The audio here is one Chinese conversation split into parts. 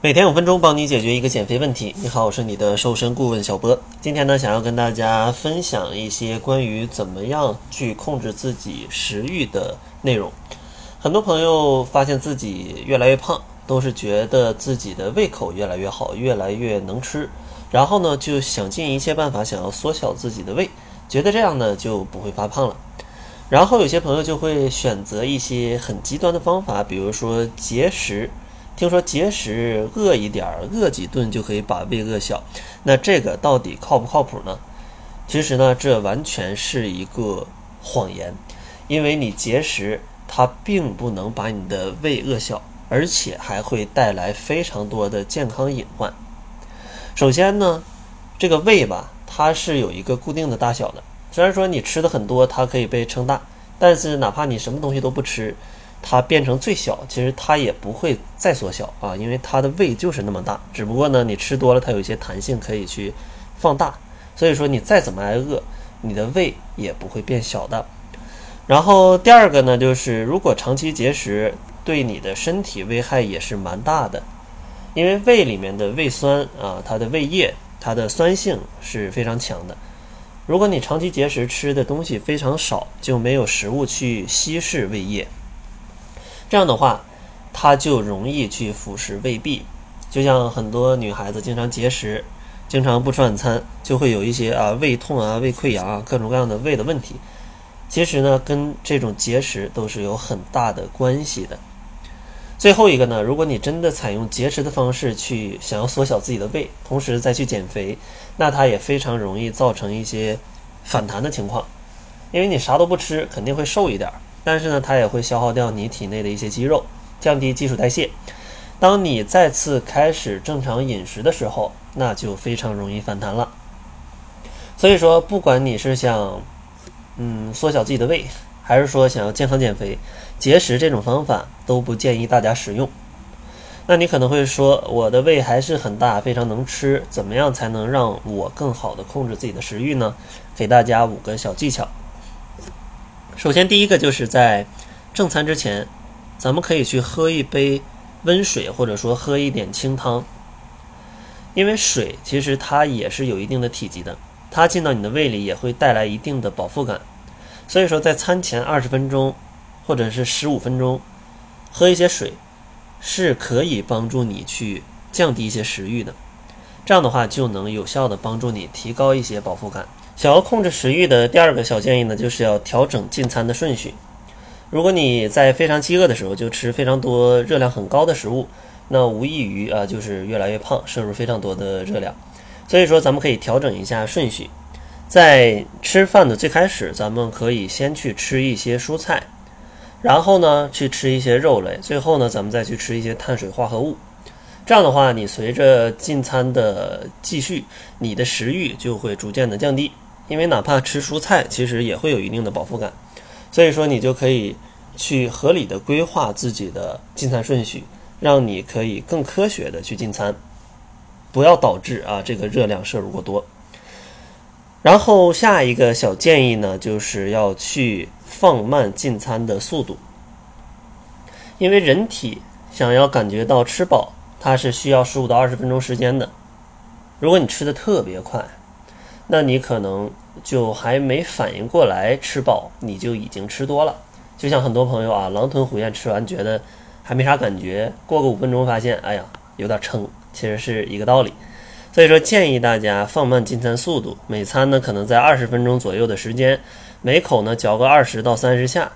每天五分钟，帮你解决一个减肥问题。你好，我是你的瘦身顾问小波。今天呢，想要跟大家分享一些关于怎么样去控制自己食欲的内容。很多朋友发现自己越来越胖，都是觉得自己的胃口越来越好，越来越能吃，然后呢，就想尽一切办法想要缩小自己的胃，觉得这样呢就不会发胖了。然后有些朋友就会选择一些很极端的方法，比如说节食。听说节食饿一点儿，饿几顿就可以把胃饿小，那这个到底靠不靠谱呢？其实呢，这完全是一个谎言，因为你节食，它并不能把你的胃饿小，而且还会带来非常多的健康隐患。首先呢，这个胃吧，它是有一个固定的大小的，虽然说你吃的很多，它可以被撑大，但是哪怕你什么东西都不吃。它变成最小，其实它也不会再缩小啊，因为它的胃就是那么大。只不过呢，你吃多了，它有一些弹性可以去放大。所以说，你再怎么挨饿，你的胃也不会变小的。然后第二个呢，就是如果长期节食，对你的身体危害也是蛮大的，因为胃里面的胃酸啊，它的胃液，它的酸性是非常强的。如果你长期节食，吃的东西非常少，就没有食物去稀释胃液。这样的话，它就容易去腐蚀胃壁，就像很多女孩子经常节食，经常不吃晚餐，就会有一些啊胃痛啊、胃溃疡啊各种各样的胃的问题。其实呢，跟这种节食都是有很大的关系的。最后一个呢，如果你真的采用节食的方式去想要缩小自己的胃，同时再去减肥，那它也非常容易造成一些反弹的情况，因为你啥都不吃，肯定会瘦一点儿。但是呢，它也会消耗掉你体内的一些肌肉，降低基础代谢。当你再次开始正常饮食的时候，那就非常容易反弹了。所以说，不管你是想，嗯，缩小自己的胃，还是说想要健康减肥，节食这种方法都不建议大家使用。那你可能会说，我的胃还是很大，非常能吃，怎么样才能让我更好的控制自己的食欲呢？给大家五个小技巧。首先，第一个就是在正餐之前，咱们可以去喝一杯温水，或者说喝一点清汤。因为水其实它也是有一定的体积的，它进到你的胃里也会带来一定的饱腹感。所以说，在餐前二十分钟或者是十五分钟喝一些水，是可以帮助你去降低一些食欲的。这样的话，就能有效的帮助你提高一些饱腹感。想要控制食欲的第二个小建议呢，就是要调整进餐的顺序。如果你在非常饥饿的时候就吃非常多热量很高的食物，那无异于啊就是越来越胖，摄入非常多的热量。所以说，咱们可以调整一下顺序，在吃饭的最开始，咱们可以先去吃一些蔬菜，然后呢去吃一些肉类，最后呢咱们再去吃一些碳水化合物。这样的话，你随着进餐的继续，你的食欲就会逐渐的降低。因为哪怕吃蔬菜，其实也会有一定的饱腹感，所以说你就可以去合理的规划自己的进餐顺序，让你可以更科学的去进餐，不要导致啊这个热量摄入过多。然后下一个小建议呢，就是要去放慢进餐的速度，因为人体想要感觉到吃饱，它是需要十五到二十分钟时间的。如果你吃的特别快，那你可能就还没反应过来吃饱，你就已经吃多了。就像很多朋友啊，狼吞虎咽吃完，觉得还没啥感觉，过个五分钟发现，哎呀，有点撑，其实是一个道理。所以说，建议大家放慢进餐速度，每餐呢可能在二十分钟左右的时间，每口呢嚼个二十到三十下，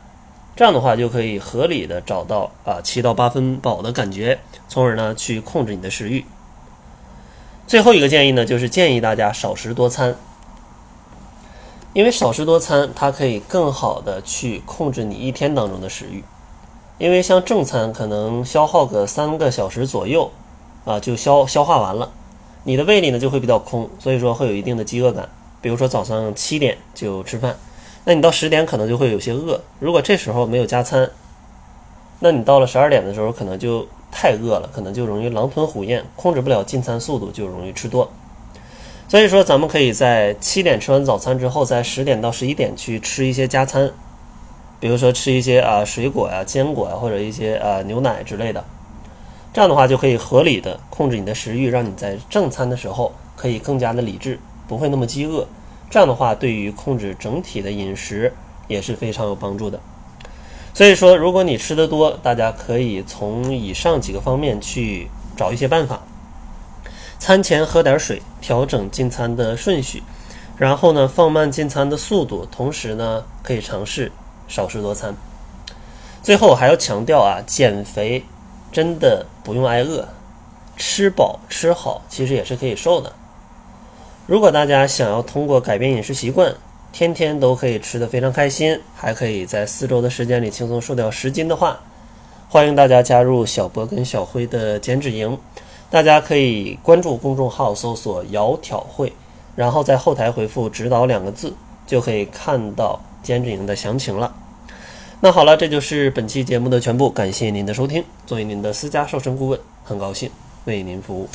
这样的话就可以合理的找到啊七到八分饱的感觉，从而呢去控制你的食欲。最后一个建议呢，就是建议大家少食多餐，因为少食多餐，它可以更好的去控制你一天当中的食欲。因为像正餐可能消耗个三个小时左右，啊，就消消化完了，你的胃里呢就会比较空，所以说会有一定的饥饿感。比如说早上七点就吃饭，那你到十点可能就会有些饿。如果这时候没有加餐，那你到了十二点的时候可能就。太饿了，可能就容易狼吞虎咽，控制不了进餐速度，就容易吃多。所以说，咱们可以在七点吃完早餐之后，在十点到十一点去吃一些加餐，比如说吃一些啊水果呀、坚果呀，或者一些啊牛奶之类的。这样的话就可以合理的控制你的食欲，让你在正餐的时候可以更加的理智，不会那么饥饿。这样的话，对于控制整体的饮食也是非常有帮助的。所以说，如果你吃的多，大家可以从以上几个方面去找一些办法。餐前喝点水，调整进餐的顺序，然后呢放慢进餐的速度，同时呢可以尝试少食多餐。最后还要强调啊，减肥真的不用挨饿，吃饱吃好其实也是可以瘦的。如果大家想要通过改变饮食习惯，天天都可以吃得非常开心，还可以在四周的时间里轻松瘦掉十斤的话，欢迎大家加入小波跟小辉的减脂营。大家可以关注公众号，搜索“窈窕会”，然后在后台回复“指导”两个字，就可以看到减脂营的详情了。那好了，这就是本期节目的全部，感谢您的收听。作为您的私家瘦身顾问，很高兴为您服务。